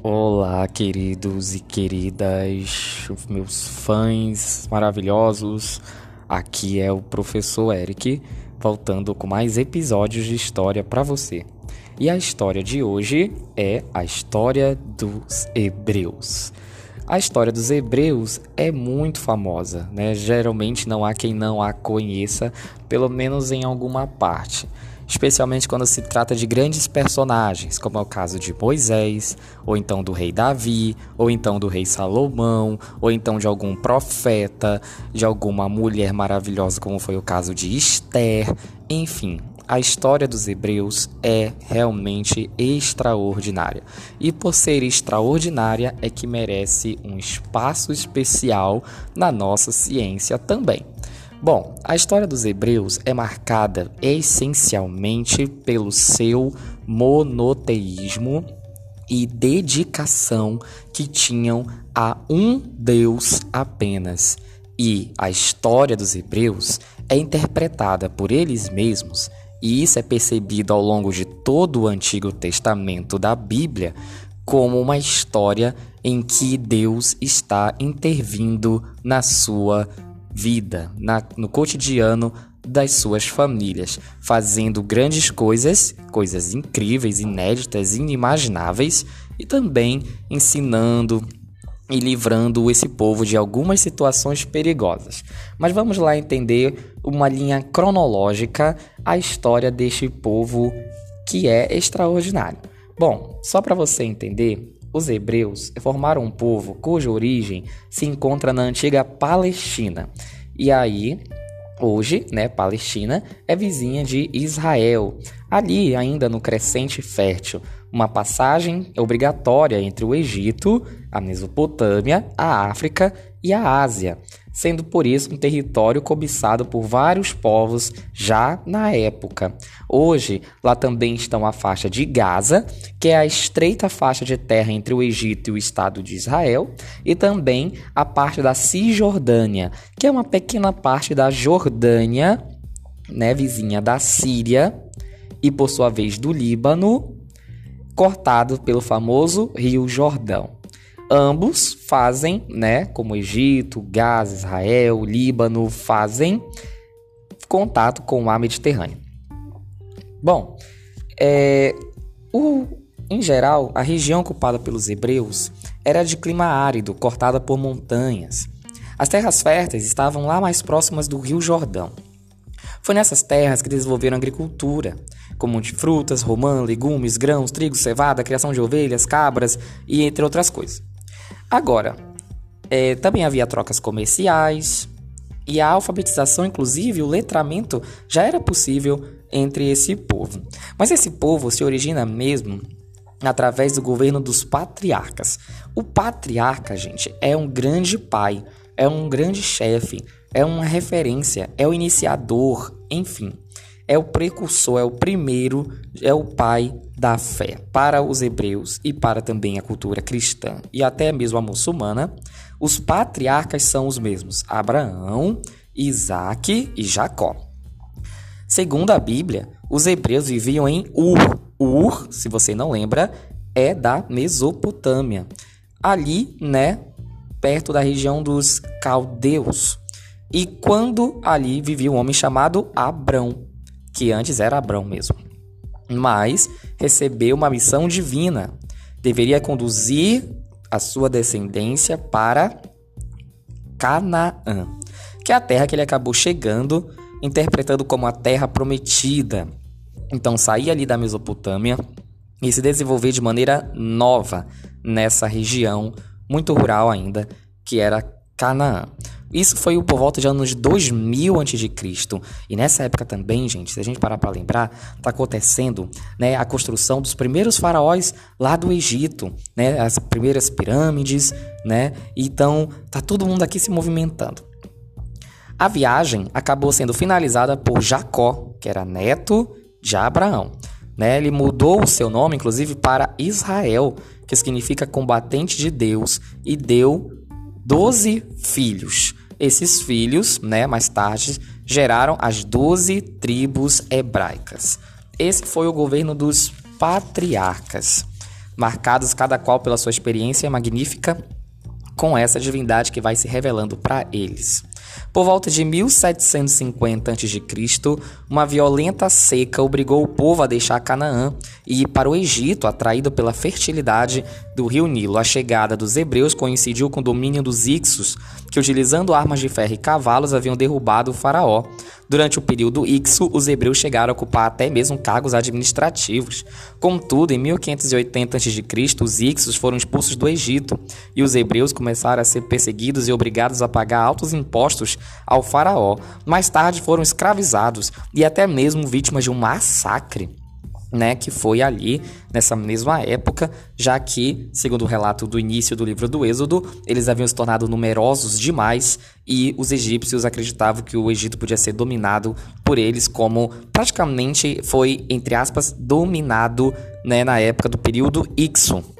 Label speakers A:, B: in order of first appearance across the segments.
A: Olá, queridos e queridas, meus fãs maravilhosos. Aqui é o professor Eric, voltando com mais episódios de história para você. E a história de hoje é a história dos Hebreus. A história dos Hebreus é muito famosa, né? Geralmente não há quem não a conheça, pelo menos em alguma parte especialmente quando se trata de grandes personagens, como é o caso de Moisés, ou então do rei Davi, ou então do rei Salomão, ou então de algum profeta, de alguma mulher maravilhosa, como foi o caso de Esther, enfim. A história dos hebreus é realmente extraordinária. E por ser extraordinária é que merece um espaço especial na nossa ciência também. Bom, a história dos hebreus é marcada essencialmente pelo seu monoteísmo e dedicação que tinham a um Deus apenas. E a história dos hebreus é interpretada por eles mesmos, e isso é percebido ao longo de todo o Antigo Testamento da Bíblia, como uma história em que Deus está intervindo na sua vida, na, no cotidiano das suas famílias, fazendo grandes coisas, coisas incríveis, inéditas, inimagináveis, e também ensinando e livrando esse povo de algumas situações perigosas. Mas vamos lá entender uma linha cronológica a história deste povo que é extraordinário. Bom, só para você entender, os hebreus formaram um povo cuja origem se encontra na antiga Palestina. E aí, hoje, né, Palestina é vizinha de Israel, ali ainda no crescente fértil, uma passagem obrigatória entre o Egito, a Mesopotâmia, a África e a Ásia sendo por isso um território cobiçado por vários povos já na época. Hoje, lá também estão a faixa de Gaza, que é a estreita faixa de terra entre o Egito e o Estado de Israel, e também a parte da Cisjordânia, que é uma pequena parte da Jordânia, né, vizinha da Síria, e por sua vez do Líbano, cortado pelo famoso Rio Jordão. Ambos fazem, né, como Egito, Gaza, Israel, Líbano, fazem contato com o mar Mediterrâneo. Bom, é, o, em geral, a região ocupada pelos hebreus era de clima árido, cortada por montanhas. As terras férteis estavam lá mais próximas do Rio Jordão. Foi nessas terras que desenvolveram agricultura, como de frutas, romã, legumes, grãos, trigo, cevada, criação de ovelhas, cabras e entre outras coisas. Agora, é, também havia trocas comerciais e a alfabetização, inclusive o letramento, já era possível entre esse povo. Mas esse povo se origina mesmo através do governo dos patriarcas. O patriarca, gente, é um grande pai, é um grande chefe, é uma referência, é o iniciador, enfim é o precursor, é o primeiro, é o pai da fé. Para os hebreus e para também a cultura cristã e até mesmo a muçulmana, os patriarcas são os mesmos: Abraão, Isaac e Jacó. Segundo a Bíblia, os hebreus viviam em Ur. Ur, se você não lembra, é da Mesopotâmia. Ali, né, perto da região dos caldeus. E quando ali vivia um homem chamado Abrão que antes era Abrão mesmo. Mas recebeu uma missão divina. Deveria conduzir a sua descendência para Canaã, que é a terra que ele acabou chegando, interpretando como a terra prometida. Então sair ali da Mesopotâmia e se desenvolver de maneira nova nessa região muito rural ainda, que era Canaã. Isso foi por volta de anos 2000 a.C. E nessa época também, gente, se a gente parar para lembrar, está acontecendo né, a construção dos primeiros faraós lá do Egito, né, as primeiras pirâmides, né? Então, tá todo mundo aqui se movimentando. A viagem acabou sendo finalizada por Jacó, que era neto de Abraão. Né? Ele mudou o seu nome, inclusive, para Israel, que significa combatente de Deus, e deu doze filhos. Esses filhos, né, mais tarde, geraram as doze tribos hebraicas. Esse foi o governo dos patriarcas. marcados cada qual pela sua experiência magnífica com essa divindade que vai se revelando para eles. Por volta de 1750 a.C., uma violenta seca obrigou o povo a deixar Canaã e ir para o Egito, atraído pela fertilidade do rio Nilo. A chegada dos hebreus coincidiu com o domínio dos Ixos, que utilizando armas de ferro e cavalos haviam derrubado o faraó. Durante o período Ixo, os hebreus chegaram a ocupar até mesmo cargos administrativos. Contudo, em 1580 a.C., os Ixos foram expulsos do Egito e os hebreus começaram a ser perseguidos e obrigados a pagar altos impostos ao faraó. Mais tarde foram escravizados e até mesmo vítimas de um massacre né, que foi ali nessa mesma época, já que, segundo o relato do início do livro do Êxodo, eles haviam se tornado numerosos demais e os egípcios acreditavam que o Egito podia ser dominado por eles, como praticamente foi, entre aspas, dominado né, na época do período Ixo.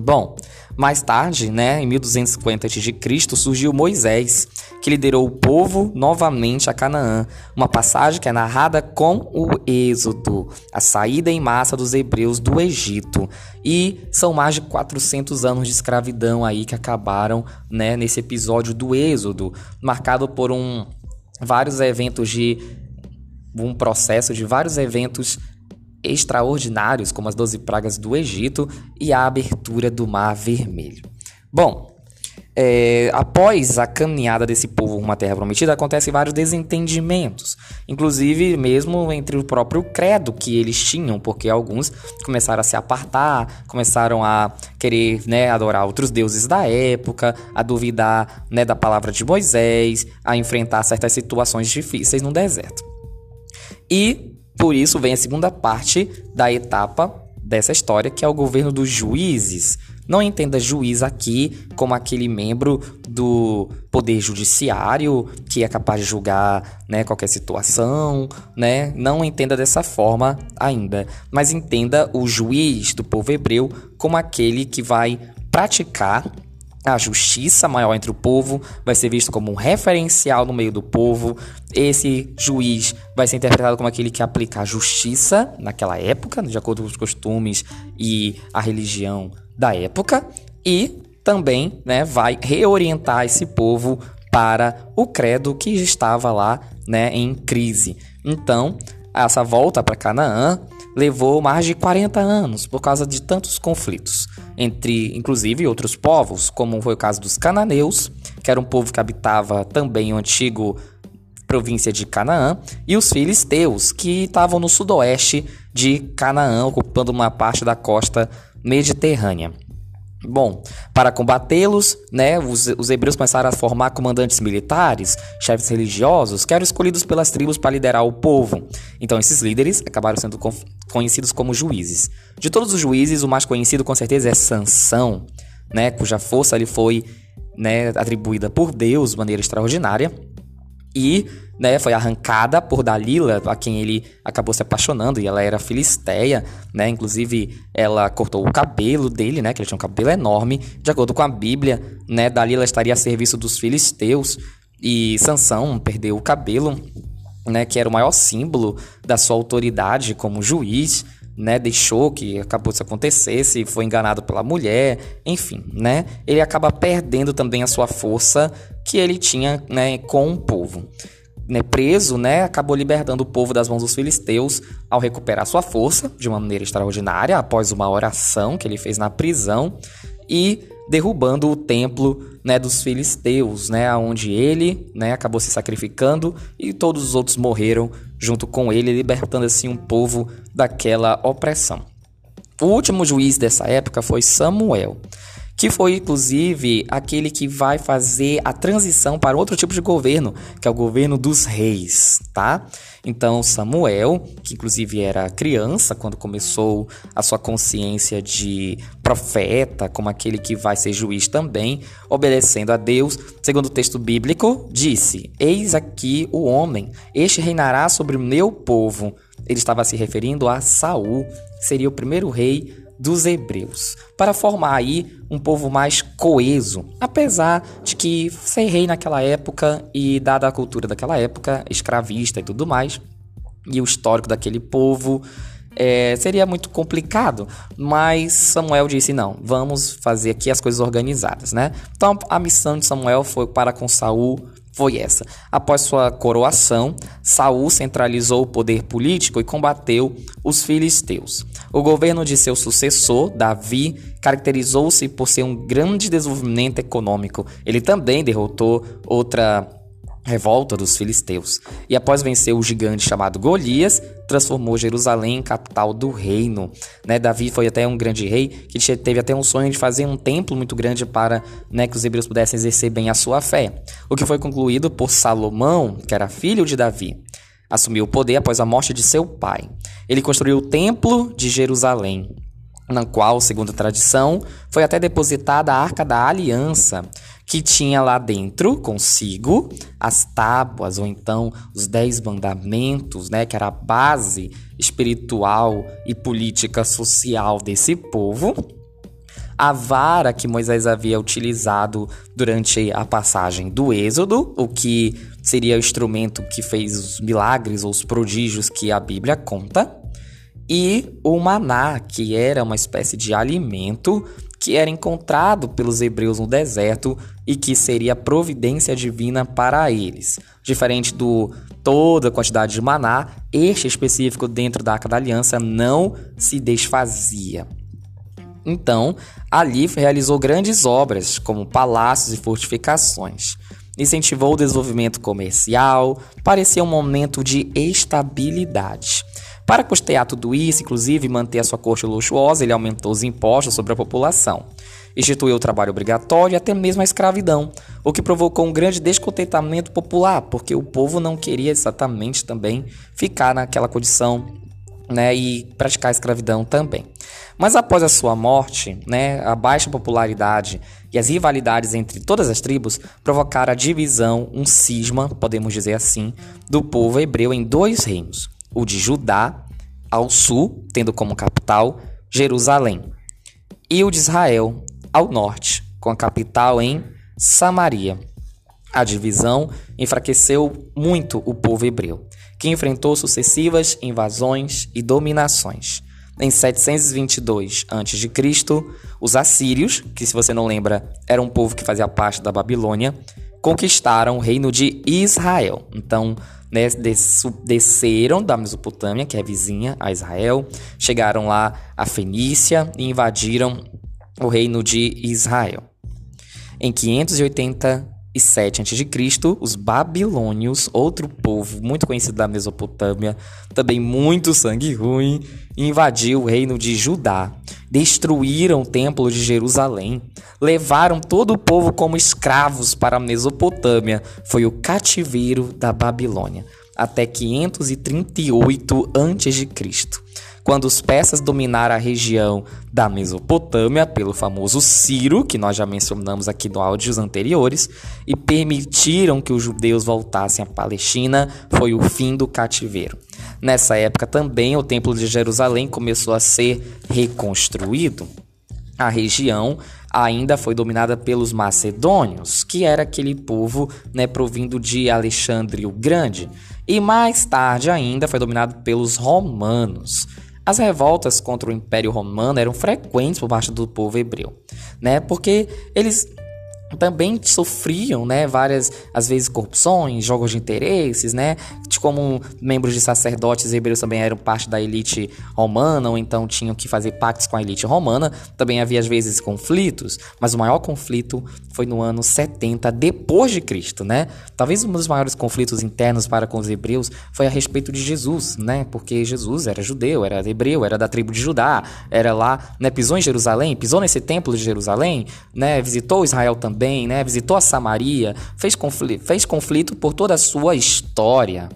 A: Bom, mais tarde, né, em 1250 a.C., surgiu Moisés, que liderou o povo novamente a Canaã, uma passagem que é narrada com o Êxodo, a saída em massa dos hebreus do Egito. E são mais de 400 anos de escravidão aí que acabaram, né, nesse episódio do Êxodo, marcado por um vários eventos de um processo de vários eventos extraordinários, como as doze pragas do Egito e a abertura do Mar Vermelho. Bom, é, após a caminhada desse povo uma terra prometida, acontecem vários desentendimentos, inclusive mesmo entre o próprio credo que eles tinham, porque alguns começaram a se apartar, começaram a querer né, adorar outros deuses da época, a duvidar né, da palavra de Moisés, a enfrentar certas situações difíceis no deserto. E por isso vem a segunda parte da etapa dessa história, que é o governo dos juízes. Não entenda juiz aqui como aquele membro do poder judiciário que é capaz de julgar né, qualquer situação, né? Não entenda dessa forma ainda, mas entenda o juiz do povo hebreu como aquele que vai praticar a justiça maior entre o povo vai ser visto como um referencial no meio do povo. Esse juiz vai ser interpretado como aquele que aplica a justiça naquela época, de acordo com os costumes e a religião da época, e também né, vai reorientar esse povo para o credo que estava lá né, em crise. Então, essa volta para Canaã levou mais de 40 anos por causa de tantos conflitos entre, inclusive, outros povos, como foi o caso dos cananeus, que era um povo que habitava também o antigo província de Canaã, e os filisteus, que estavam no sudoeste de Canaã, ocupando uma parte da costa mediterrânea. Bom, para combatê-los, né, os, os, hebreus começaram a formar comandantes militares, chefes religiosos, que eram escolhidos pelas tribos para liderar o povo. Então, esses líderes acabaram sendo conhecidos como juízes. De todos os juízes, o mais conhecido com certeza é Sansão, né, cuja força lhe foi né, atribuída por Deus de maneira extraordinária e né, foi arrancada por Dalila, a quem ele acabou se apaixonando, e ela era filisteia, né? Inclusive, ela cortou o cabelo dele, né? Que ele tinha um cabelo enorme. De acordo com a Bíblia, né? Dalila estaria a serviço dos filisteus e Sansão perdeu o cabelo, né? Que era o maior símbolo da sua autoridade como juiz. Né, deixou que acabou se acontecesse, foi enganado pela mulher, enfim, né? Ele acaba perdendo também a sua força que ele tinha, né, com o povo né, preso, né, acabou libertando o povo das mãos dos filisteus ao recuperar sua força de uma maneira extraordinária após uma oração que ele fez na prisão e derrubando o templo né, dos filisteus, né, onde ele né, acabou se sacrificando e todos os outros morreram junto com ele, libertando assim um povo daquela opressão. O último juiz dessa época foi Samuel que foi inclusive aquele que vai fazer a transição para outro tipo de governo, que é o governo dos reis, tá? Então Samuel, que inclusive era criança quando começou a sua consciência de profeta, como aquele que vai ser juiz também, obedecendo a Deus, segundo o texto bíblico, disse: Eis aqui o homem, este reinará sobre o meu povo. Ele estava se referindo a Saul, que seria o primeiro rei dos hebreus, para formar aí um povo mais coeso, apesar de que ser rei naquela época e dada a cultura daquela época, escravista e tudo mais, e o histórico daquele povo, é, seria muito complicado, mas Samuel disse não, vamos fazer aqui as coisas organizadas, né? Então a missão de Samuel foi para com Saul foi essa. Após sua coroação, Saul centralizou o poder político e combateu os filisteus. O governo de seu sucessor, Davi, caracterizou-se por ser um grande desenvolvimento econômico. Ele também derrotou outra revolta dos filisteus. E após vencer o gigante chamado Golias, transformou Jerusalém em capital do reino. Né? Davi foi até um grande rei que teve até um sonho de fazer um templo muito grande para né, que os hebreus pudessem exercer bem a sua fé. O que foi concluído por Salomão, que era filho de Davi. Assumiu o poder após a morte de seu pai. Ele construiu o templo de Jerusalém, na qual, segundo a tradição, foi até depositada a Arca da Aliança, que tinha lá dentro consigo as tábuas ou então os dez mandamentos, né, que era a base espiritual e política social desse povo. A vara que Moisés havia utilizado durante a passagem do Êxodo, o que seria o instrumento que fez os milagres ou os prodígios que a Bíblia conta, e o maná, que era uma espécie de alimento que era encontrado pelos hebreus no deserto e que seria providência divina para eles. Diferente do toda a quantidade de maná, este específico dentro da Arca da Aliança não se desfazia. Então, ali realizou grandes obras, como palácios e fortificações. Incentivou o desenvolvimento comercial, parecia um momento de estabilidade. Para custear tudo isso, inclusive manter a sua corte luxuosa, ele aumentou os impostos sobre a população. Instituiu o trabalho obrigatório e até mesmo a escravidão, o que provocou um grande descontentamento popular, porque o povo não queria exatamente também ficar naquela condição né, e praticar a escravidão também. Mas após a sua morte, né, a baixa popularidade e as rivalidades entre todas as tribos provocaram a divisão, um cisma, podemos dizer assim, do povo hebreu em dois reinos o de Judá, ao sul, tendo como capital Jerusalém, e o de Israel, ao norte, com a capital em Samaria. A divisão enfraqueceu muito o povo hebreu, que enfrentou sucessivas invasões e dominações. Em 722 a.C., os assírios, que se você não lembra, era um povo que fazia parte da Babilônia, conquistaram o reino de Israel. Então, né, desceram da Mesopotâmia, que é vizinha a Israel, chegaram lá a Fenícia e invadiram o reino de Israel. Em 587 a.C., os babilônios, outro povo muito conhecido da Mesopotâmia, também muito sangue ruim, invadiu o reino de Judá, destruíram o templo de Jerusalém, levaram todo o povo como escravos para a Mesopotâmia. Foi o cativeiro da Babilônia, até 538 a.C., quando os persas dominaram a região da Mesopotâmia pelo famoso Ciro, que nós já mencionamos aqui no áudios anteriores, e permitiram que os judeus voltassem à Palestina, foi o fim do cativeiro. Nessa época também o Templo de Jerusalém começou a ser reconstruído. A região ainda foi dominada pelos macedônios, que era aquele povo né, provindo de Alexandre o Grande, e mais tarde ainda foi dominado pelos romanos. As revoltas contra o Império Romano eram frequentes por parte do povo hebreu, né? Porque eles também sofriam, né, várias, às vezes, corrupções, jogos de interesses, né, como membros de sacerdotes hebreus também eram parte da elite romana, ou então tinham que fazer pactos com a elite romana, também havia, às vezes, conflitos, mas o maior conflito foi no ano 70 depois de Cristo, né, talvez um dos maiores conflitos internos para com os hebreus foi a respeito de Jesus, né, porque Jesus era judeu, era hebreu, era da tribo de Judá, era lá, né, pisou em Jerusalém, pisou nesse templo de Jerusalém, né, visitou Israel também, também, né? Visitou a Samaria, fez conflito, fez conflito por toda a sua história.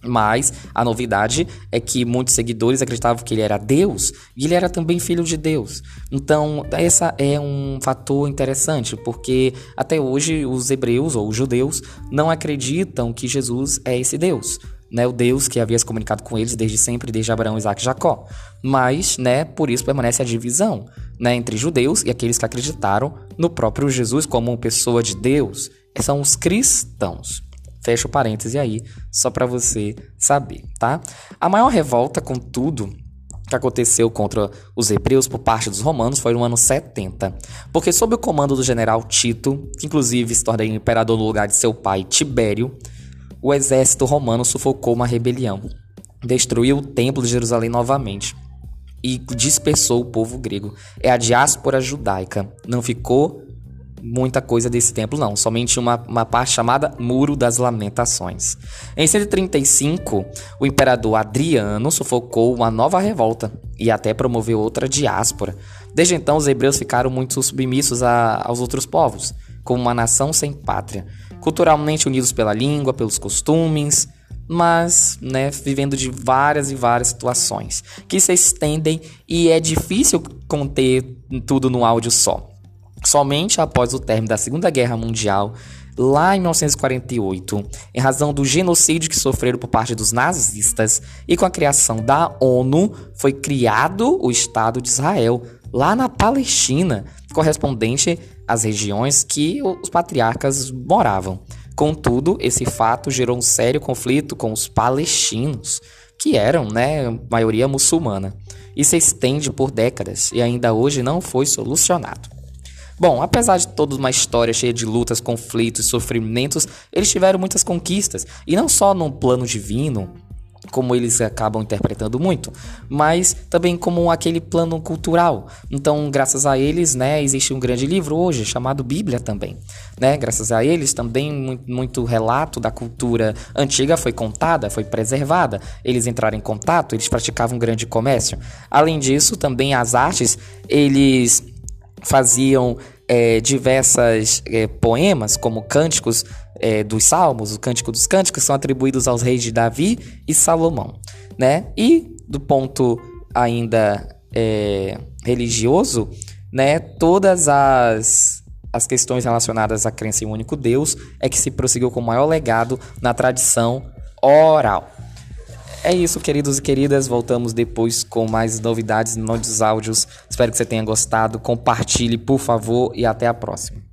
A: Mas a novidade é que muitos seguidores acreditavam que ele era Deus e ele era também filho de Deus. Então, essa é um fator interessante, porque até hoje os hebreus ou os judeus não acreditam que Jesus é esse Deus né, o Deus que havia se comunicado com eles desde sempre, desde Abraão, Isaac e Jacó. Mas, né, por isso permanece a divisão, né, entre judeus e aqueles que acreditaram no próprio Jesus como pessoa de Deus. São os cristãos. Fecha o parêntese aí, só para você saber, tá? A maior revolta, contudo, que aconteceu contra os hebreus por parte dos romanos foi no ano 70, porque sob o comando do general Tito, que inclusive se torna imperador no lugar de seu pai Tibério, o exército romano sufocou uma rebelião, destruiu o templo de Jerusalém novamente e dispersou o povo grego. É a diáspora judaica. Não ficou muita coisa desse templo, não. Somente uma, uma parte chamada Muro das Lamentações. Em 135, o imperador Adriano sufocou uma nova revolta e até promoveu outra diáspora. Desde então, os hebreus ficaram muito submissos a, aos outros povos, como uma nação sem pátria, culturalmente unidos pela língua, pelos costumes, mas né, vivendo de várias e várias situações que se estendem e é difícil conter tudo no áudio só. Somente após o término da Segunda Guerra Mundial, lá em 1948, em razão do genocídio que sofreram por parte dos nazistas e com a criação da ONU, foi criado o Estado de Israel, lá na Palestina, correspondente às regiões que os patriarcas moravam. Contudo, esse fato gerou um sério conflito com os palestinos, que eram, né, maioria muçulmana, e se estende por décadas e ainda hoje não foi solucionado. Bom, apesar de toda uma história cheia de lutas, conflitos e sofrimentos, eles tiveram muitas conquistas, e não só no plano divino, como eles acabam interpretando muito, mas também como aquele plano cultural. Então, graças a eles, né, existe um grande livro hoje chamado Bíblia também, né? Graças a eles também muito, relato da cultura antiga foi contada, foi preservada. Eles entraram em contato, eles praticavam um grande comércio. Além disso, também as artes, eles faziam é, diversas é, poemas, como cânticos é, dos Salmos, o Cântico dos Cânticos, são atribuídos aos reis de Davi e Salomão, né? E do ponto ainda é, religioso, né? Todas as as questões relacionadas à crença em um único Deus é que se prosseguiu com o maior legado na tradição oral. É isso, queridos e queridas. Voltamos depois com mais novidades, novos áudios. Espero que você tenha gostado. Compartilhe, por favor, e até a próxima.